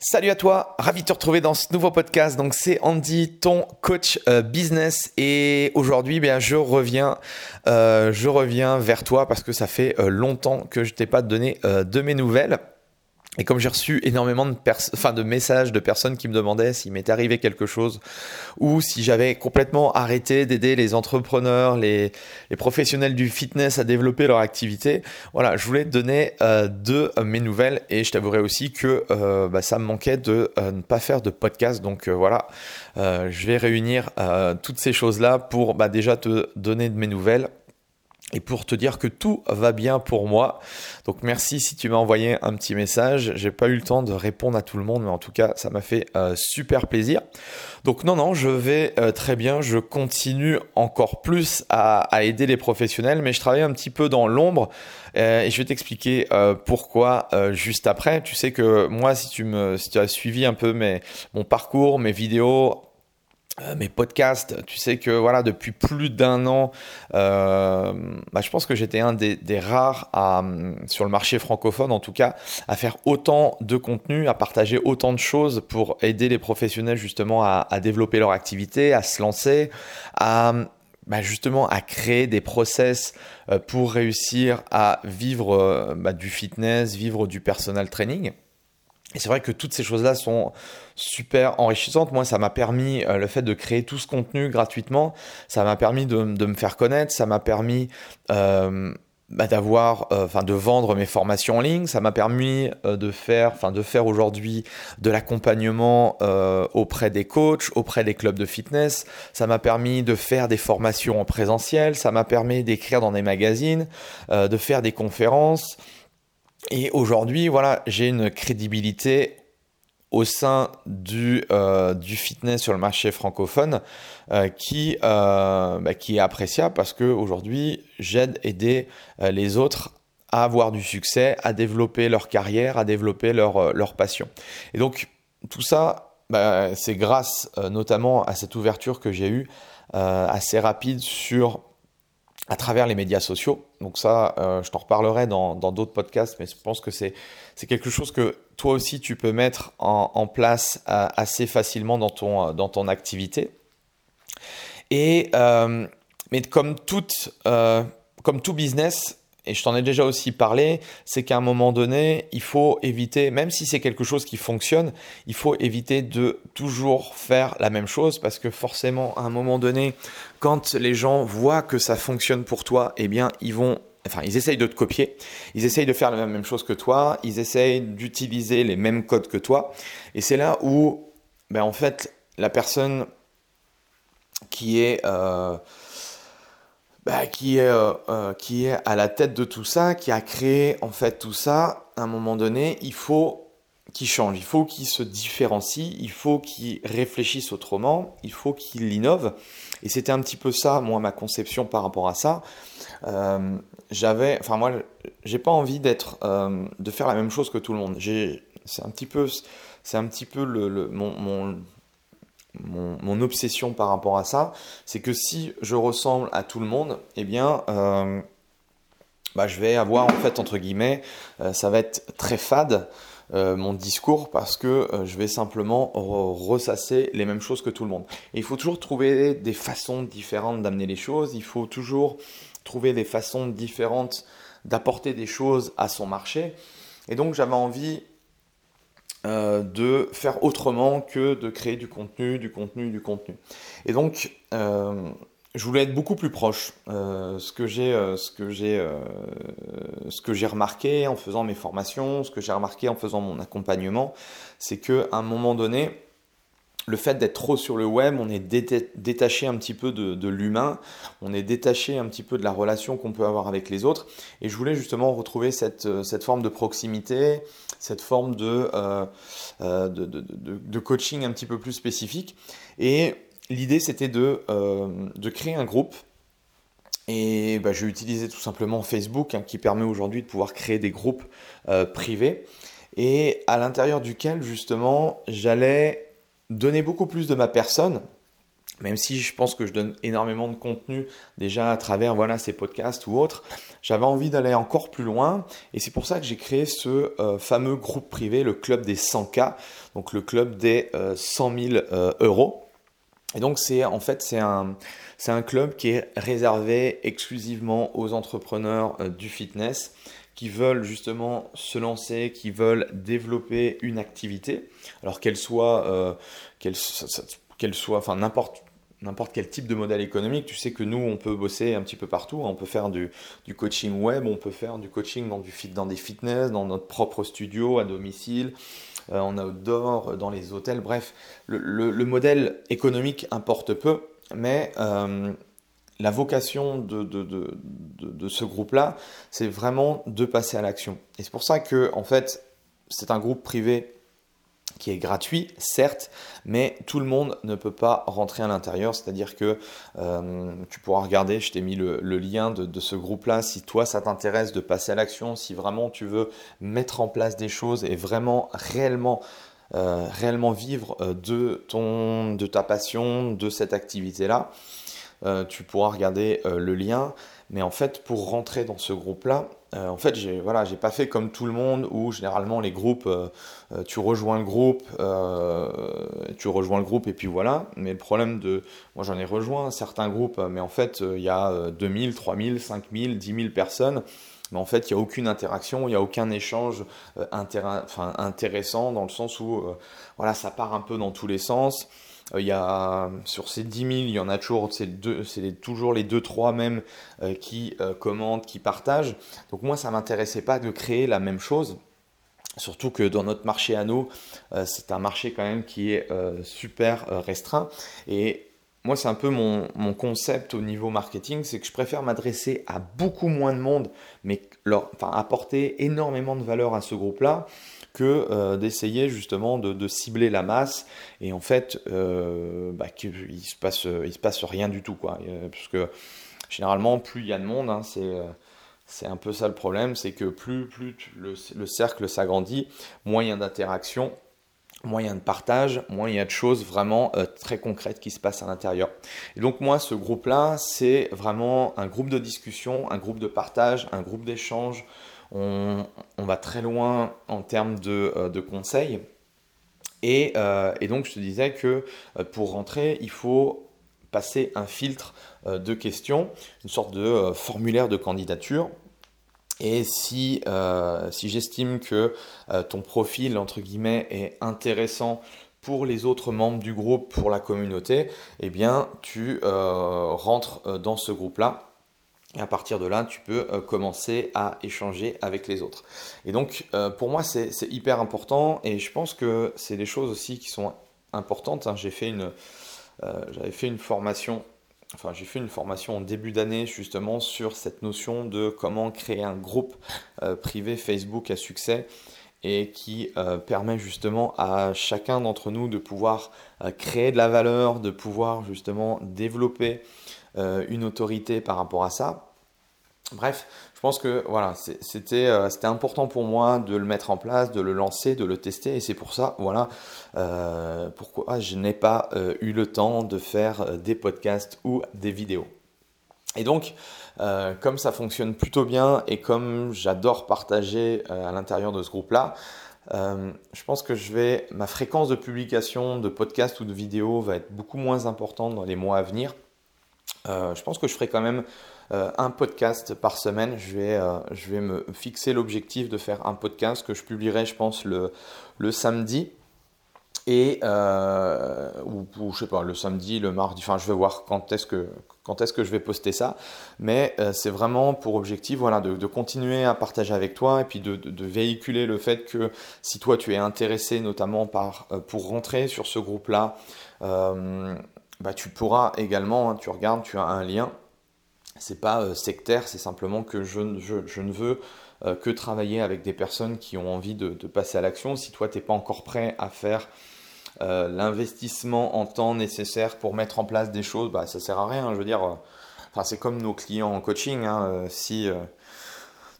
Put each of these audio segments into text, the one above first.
Salut à toi, ravi de te retrouver dans ce nouveau podcast. Donc c'est Andy, ton coach euh, business, et aujourd'hui, bien, je reviens, euh, je reviens vers toi parce que ça fait euh, longtemps que je t'ai pas donné de mes nouvelles. Et comme j'ai reçu énormément de, messages de personnes qui me demandaient s'il m'était arrivé quelque chose ou si j'avais complètement arrêté d'aider les entrepreneurs, les, professionnels du fitness à développer leur activité, voilà, je voulais te donner euh, de mes nouvelles et je t'avouerai aussi que euh, bah, ça me manquait de euh, ne pas faire de podcast. Donc voilà, je vais réunir toutes ces choses-là pour bah, déjà te donner de mes nouvelles et pour te dire que tout va bien pour moi. Donc merci si tu m'as envoyé un petit message. J'ai pas eu le temps de répondre à tout le monde, mais en tout cas ça m'a fait euh, super plaisir. Donc non non, je vais euh, très bien. Je continue encore plus à, aider les professionnels, mais je travaille un petit peu dans l'ombre euh, et je vais t'expliquer pourquoi juste après. Tu sais que moi, si tu me, si tu as suivi un peu mon parcours, mes vidéos euh, mes podcasts, tu sais que voilà depuis plus d'un an, euh, bah, je pense que j'étais un des, rares à, sur le marché francophone en tout cas à faire autant de contenu, à partager autant de choses pour aider les professionnels justement à, développer leur activité, à se lancer, à bah, justement à créer des process euh, pour réussir à vivre bah, du fitness, vivre du personal training. Et c'est vrai que toutes ces choses-là sont super enrichissantes. Moi, ça m'a permis, euh, le fait de créer tout ce contenu gratuitement, ça m'a permis de, me faire connaître, ça m'a permis euh, bah, d'avoir, euh, enfin, de vendre mes formations en ligne, ça m'a permis de faire, enfin, de faire aujourd'hui de l'accompagnement auprès des coachs, auprès des clubs de fitness. Ça m'a permis de faire des formations en présentiel, ça m'a permis d'écrire dans des magazines, de faire des conférences. Et aujourd'hui, voilà, j'ai une crédibilité au sein du, euh, fitness sur le marché francophone euh, qui, euh, bah, qui est appréciable parce qu'aujourd'hui, j'aide, aider les autres à avoir du succès, à développer leur carrière, à développer leur, leur passion. Et donc, tout ça, bah, c'est grâce notamment à cette ouverture que j'ai eue assez rapide sur à travers les médias sociaux. Donc ça, euh, je t'en reparlerai dans d'autres podcasts, mais je pense que c'est quelque chose que toi aussi tu peux mettre en, place euh, assez facilement dans ton, dans ton activité. Et euh, mais comme, toute, comme tout business, et je t'en ai déjà aussi parlé, c'est qu'à un moment donné, il faut éviter, même si c'est quelque chose qui fonctionne, il faut éviter de toujours faire la même chose parce que forcément, à un moment donné, quand les gens voient que ça fonctionne pour toi, eh bien, ils vont enfin, ils essayent de te copier, ils essayent de faire la même chose que toi, ils essayent d'utiliser les mêmes codes que toi. Et c'est là où, ben, en fait, la personne qui est, euh, bah, qui, est, euh, euh, qui est à la tête de tout ça, qui a créé en fait tout ça, à un moment donné, il faut qu'il change, il faut qu'il se différencie, il faut qu'il réfléchisse autrement, il faut qu'il innove. Et c'était un petit peu ça, moi, ma conception par rapport à ça. Euh, j'avais, enfin moi, j'ai pas envie d'être, de faire la même chose que tout le monde. C'est un petit peu, c'est un petit peu le, mon, mon, obsession par rapport à ça, c'est que si je ressemble à tout le monde, eh bien, euh, bah, je vais avoir en fait entre guillemets, euh, ça va être très fade. Euh, mon discours parce que je vais simplement ressasser les mêmes choses que tout le monde. Il faut toujours trouver des façons différentes d'amener les choses, il faut toujours trouver des façons différentes d'apporter des choses à son marché. Et donc j'avais envie euh, de faire autrement que de créer du contenu, du contenu, du contenu. Et donc, euh, je voulais être beaucoup plus proche. Euh, ce que j'ai, ce que j'ai, ce que j'ai remarqué en faisant mes formations, ce que j'ai remarqué en faisant mon accompagnement, c'est que à un moment donné, le fait d'être trop sur le web, on est détaché un petit peu de, l'humain, on est détaché un petit peu de la relation qu'on peut avoir avec les autres. Et je voulais justement retrouver cette, euh, forme de proximité, cette forme euh, euh, de, coaching un petit peu plus spécifique. Et l'idée, c'était de, créer un groupe. Et bah, j'ai utilisé tout simplement Facebook, hein, qui permet aujourd'hui de pouvoir créer des groupes privés. Et à l'intérieur duquel, justement, j'allais donner beaucoup plus de ma personne, même si je pense que je donne énormément de contenu déjà à travers voilà ces podcasts ou autres, j'avais envie d'aller encore plus loin et c'est pour ça que j'ai créé ce euh, fameux groupe privé, le club des 100K, donc le club des 100 000 euros. Et donc c'est en fait c'est un club qui est réservé exclusivement aux entrepreneurs euh, du fitness qui veulent justement se lancer, qui veulent développer une activité, alors qu'elle soit, euh, qu'elle, soit, enfin n'importe quel type de modèle économique. Tu sais que nous, on peut bosser un petit peu partout. On peut faire du, coaching web, on peut faire du coaching dans, du dans des fitness, dans notre propre studio, à domicile, euh, en outdoor, dans les hôtels. Bref, le, le modèle économique importe peu mais euh, la vocation de, ce groupe-là, c'est vraiment de passer à l'action. Et c'est pour ça que, en fait, c'est un groupe privé qui est gratuit, certes, mais tout le monde ne peut pas rentrer à l'intérieur. C'est-à-dire que euh, tu pourras regarder, je t'ai mis le, lien de, ce groupe-là, si toi ça t'intéresse de passer à l'action, si vraiment tu veux mettre en place des choses et vraiment réellement euh, réellement vivre euh, de, ta passion, de cette activité-là, euh, tu pourras regarder le lien. Mais en fait, pour rentrer dans ce groupe-là, en fait, j'ai voilà, j'ai pas fait comme tout le monde où généralement les groupes, tu rejoins le groupe, tu rejoins le groupe et puis voilà. Mais le problème de, moi j'en ai rejoint certains groupes, mais en fait il y a 2000, 3000, 5000, 10 000 personnes mais en fait, il n'y a aucune interaction, il n'y a aucun échange euh, intéressant dans le sens où euh, voilà, ça part un peu dans tous les sens. Euh, y sur ces 10 000, il y en a toujours, c'est toujours les 2-3 mêmes qui commentent, qui partagent. Donc moi, ça ne m'intéressait pas de créer la même chose. Surtout que dans notre marché à nous, c'est un marché quand même qui est super restreint. Et moi, c'est un peu mon, concept au niveau marketing, c'est que je préfère m'adresser à beaucoup moins de monde, mais leur, apporter énormément de valeur à ce groupe-là, que euh, d'essayer justement de, cibler la masse et en fait, euh, bah, qu'il se passe, il se passe rien du tout, quoi. Euh, parce que généralement, plus il y a de monde, hein, c'est c'est un peu ça le problème, c'est que plus, plus le, le cercle s'agrandit, moins il y a d'interaction moyen de partage, moins il y a de choses vraiment très concrètes qui se passent à l'intérieur. Et donc moi, ce groupe-là, c'est vraiment un groupe de discussion, un groupe de partage, un groupe d'échange. On, va très loin en termes de, euh, conseils. Euh, et, donc je te disais que pour rentrer, il faut passer un filtre de questions, une sorte de formulaire de candidature et si, euh, j'estime que euh, ton profil, entre guillemets, est intéressant pour les autres membres du groupe, pour la communauté, eh bien, tu euh, rentres dans ce groupe-là. Et à partir de là, tu peux commencer à échanger avec les autres. Et donc, pour moi, c'est hyper important. Et je pense que c'est des choses aussi qui sont importantes. Hein. J'ai fait une, j'avais fait une formation enfin j'ai fait une formation en début d'année justement sur cette notion de comment créer un groupe euh, privé Facebook à succès et qui euh, permet justement à chacun d'entre nous de pouvoir euh, créer de la valeur, de pouvoir justement développer une autorité par rapport à ça. Bref, je pense que voilà, euh, c'était important pour moi de le mettre en place, de le lancer, de le tester, et c'est pour ça, voilà, euh, pourquoi je n'ai pas euh, eu le temps de faire des podcasts ou des vidéos. Et donc, comme ça fonctionne plutôt bien et comme j'adore partager à l'intérieur de ce groupe-là, je pense que je vais, ma fréquence de publication de podcasts ou de vidéos va être beaucoup moins importante dans les mois à venir. Je pense que je ferai quand même euh, un podcast par semaine. Je vais, euh, je vais me fixer l'objectif de faire un podcast que je publierai, je pense, le, le samedi. Et, euh, ou, ou, je sais pas, le samedi, le mardi, enfin, je vais voir quand est-ce que, quand est-ce que je vais poster ça. Mais c'est vraiment pour objectif voilà, de, continuer à partager avec toi et puis de, de, véhiculer le fait que si toi tu es intéressé notamment par, pour rentrer sur ce groupe-là, bah, tu pourras également, hein, tu regardes, tu as un lien c'est pas euh, sectaire, c'est simplement que je, ne veux euh, que travailler avec des personnes qui ont envie de, passer à l'action. Si toi, tu n'es pas encore prêt à faire euh, l'investissement en temps nécessaire pour mettre en place des choses, bah, ça sert à rien. Je veux dire, c'est comme nos clients en coaching. Hein, si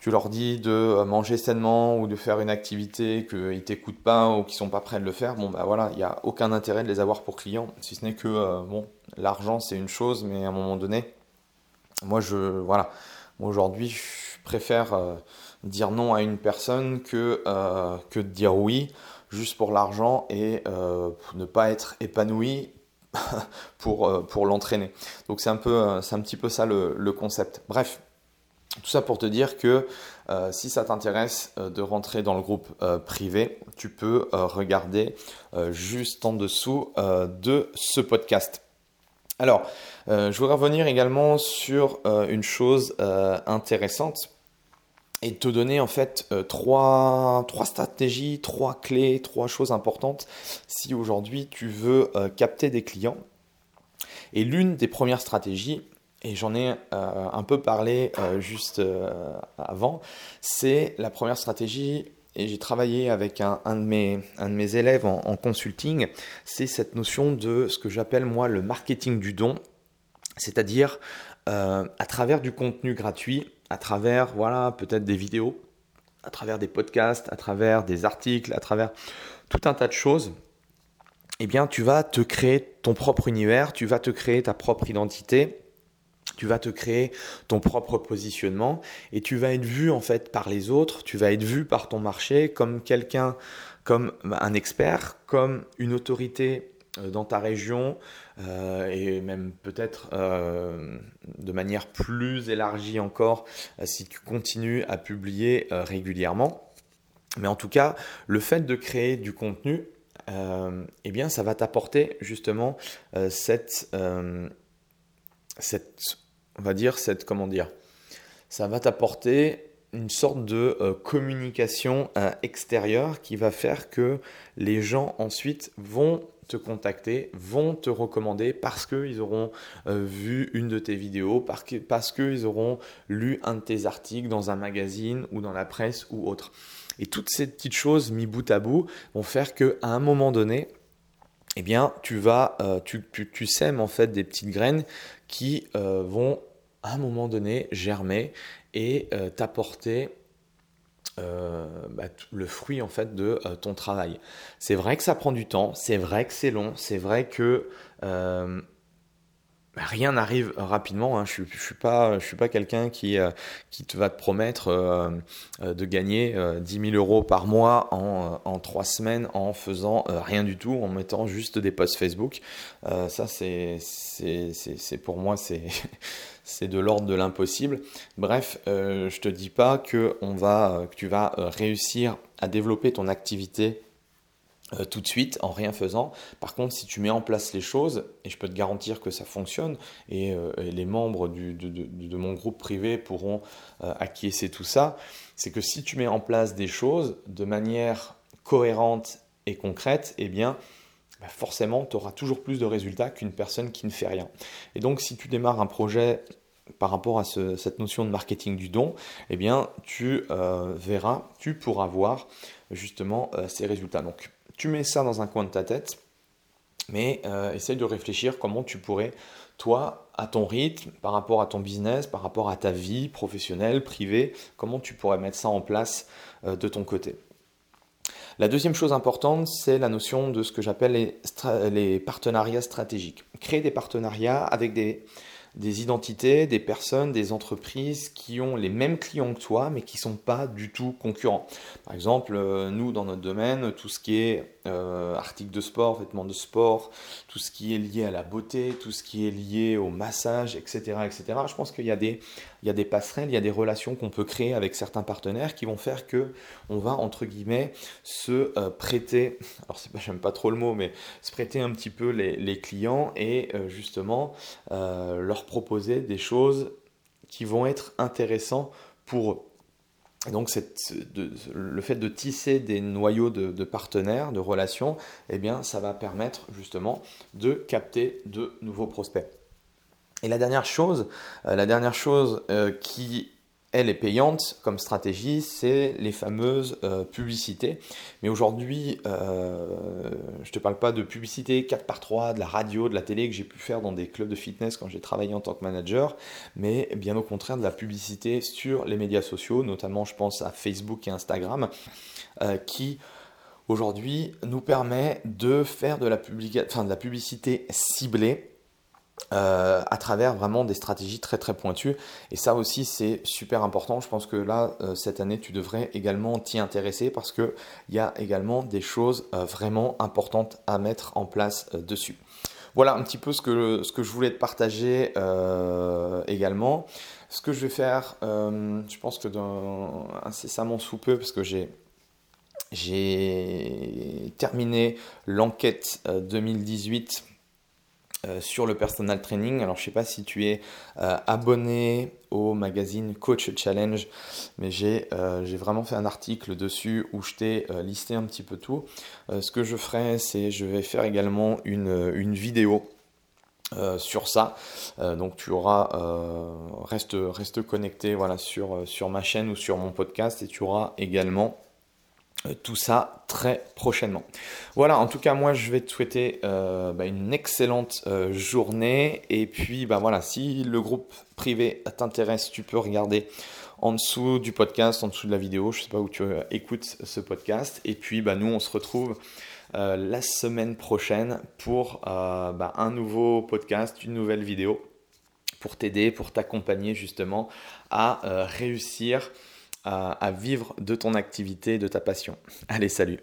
tu leur dis de euh, manger sainement ou de faire une activité qu'ils t'écoutent pas ou qu'ils sont pas prêts de le faire, bon bah voilà, il n'y a aucun intérêt de les avoir pour clients, si ce n'est que euh, bon, l'argent c'est une chose, mais à un moment donné, moi je voilà, aujourd'hui je préfère euh, dire non à une personne que de dire oui juste pour l'argent et ne pas être épanoui pour, l'entraîner. Donc c'est un petit peu ça le concept. Bref, tout ça pour te dire que euh, si ça t'intéresse euh, de rentrer dans le groupe euh, privé, tu peux regarder juste en dessous de ce podcast. Alors, je voudrais revenir également sur une chose intéressante et te donner en fait trois, trois, stratégies, trois clés, trois choses importantes si aujourd'hui tu veux capter des clients. Et l'une des premières stratégies, et j'en ai euh, un peu parlé euh, juste euh, avant, c'est la première stratégie, et j'ai travaillé avec un, de, mes, élèves en, en consulting, c'est cette notion de ce que j'appelle moi le marketing du don, c'est-à-dire à travers du contenu gratuit, à travers voilà peut-être des vidéos, à travers des podcasts, à travers des articles, à travers tout un tas de choses, eh bien tu vas te créer ton propre univers, tu vas te créer ta propre identité tu vas te créer ton propre positionnement et tu vas être vu en fait par les autres, tu vas être vu par ton marché comme quelqu'un, comme un expert, comme une autorité euh, dans ta région euh, et même peut-être euh, de manière plus élargie encore si tu continues à publier régulièrement. Mais en tout cas, le fait de créer du contenu, eh bien, ça va t'apporter justement cette, cette, on va dire, cette, comment dire, ça va t'apporter une sorte de euh, communication euh, extérieure qui va faire que les gens ensuite vont te contacter, vont te recommander parce qu'ils auront euh, vu une de tes vidéos, parce qu'ils auront lu un de tes articles dans un magazine ou dans la presse ou autre. Et toutes ces petites choses mis bout à bout vont faire qu'à un moment donné, eh bien, tu vas, tu, tu, sèmes en fait des petites graines qui vont à un moment donné germer et euh, t'apporter euh, bah, le fruit en fait de euh, ton travail. C'est vrai que ça prend du temps, c'est vrai que c'est long, c'est vrai que rien n'arrive rapidement. Hein. Je ne suis, pas, je suis pas quelqu'un qui, qui te va te promettre de gagner 10 000 euros par mois en, en trois semaines en faisant rien du tout, en mettant juste des posts Facebook. ça, c'est, pour moi, c'est de l'ordre de l'impossible. Bref, euh, je te dis pas que, que tu vas euh, réussir à développer ton activité euh, tout de suite en rien faisant. Par contre, si tu mets en place les choses, et je peux te garantir que ça fonctionne, et, les membres de, mon groupe privé pourront acquiescer tout ça, c'est que si tu mets en place des choses de manière cohérente et concrète, eh bien, bah, forcément, tu auras toujours plus de résultats qu'une personne qui ne fait rien. Et donc, si tu démarres un projet par rapport à cette notion de marketing du don, eh bien, tu euh, verras, tu pourras voir justement euh, ces résultats. Tu mets ça dans un coin de ta tête, mais euh, essaye de réfléchir comment tu pourrais, toi, à ton rythme, par rapport à ton business, par rapport à ta vie professionnelle, privée, comment tu pourrais mettre ça en place de ton côté. La deuxième chose importante, c'est la notion de ce que j'appelle les, partenariats stratégiques. Créer des partenariats avec des, des identités, des personnes, des entreprises qui ont les mêmes clients que toi, mais qui ne sont pas du tout concurrents. Par exemple, euh, nous, dans notre domaine, tout ce qui est euh, articles de sport, vêtements de sport, tout ce qui est lié à la beauté, tout ce qui est lié au massage, etc. etc. Je pense qu'il y, a des, passerelles, il y a des relations qu'on peut créer avec certains partenaires qui vont faire que on va, entre guillemets, se euh, prêter, alors j'aime pas trop le mot, mais se prêter un petit peu les, les clients et justement leur proposer des choses qui vont être intéressantes pour eux. Donc le fait de tisser des noyaux de, partenaires, de relations, eh bien, ça va permettre justement de capter de nouveaux prospects. Et la dernière chose, euh, la dernière chose euh, qui elle est payante comme stratégie, c'est les fameuses euh, publicités. Mais aujourd'hui, euh, je ne te parle pas de publicité 4 par 3, de la radio, de la télé que j'ai pu faire dans des clubs de fitness quand j'ai travaillé en tant que manager, mais bien au contraire de la publicité sur les médias sociaux, notamment je pense à Facebook et Instagram, euh, qui aujourd'hui nous permet de faire de la, de la publicité ciblée euh, à travers vraiment des stratégies très très pointues. Et ça aussi c'est super important. Je pense que là, euh, cette année, tu devrais également t'y intéresser parce qu'il y a également des choses euh, vraiment importantes à mettre en place dessus. Voilà un petit peu ce que, ce que je voulais te partager également. Ce que je vais faire, je pense que dans, incessamment sous peu, parce que j'ai j'ai terminé l'enquête 2018 euh, sur le personal training. Alors je sais pas si tu es euh, abonné au magazine Coach Challenge, mais j'ai euh, vraiment fait un article dessus où je t'ai listé un petit peu tout. ce que je ferai, c'est je vais faire également une, une vidéo. sur ça, donc tu auras reste reste connecté voilà sur sur ma chaîne ou sur mon podcast et tu auras également tout ça très prochainement. Voilà, en tout cas, moi, je vais te souhaiter euh, bah, une excellente euh, journée. Et puis, bah, voilà, si le groupe privé t'intéresse, tu peux regarder en dessous du podcast, en dessous de la vidéo. Je ne sais pas où tu écoutes ce podcast. Et puis, bah, nous, on se retrouve la semaine prochaine pour bah, un nouveau podcast, une nouvelle vidéo pour t'aider, pour t'accompagner justement à réussir à, vivre de ton activité, de ta passion. Allez, salut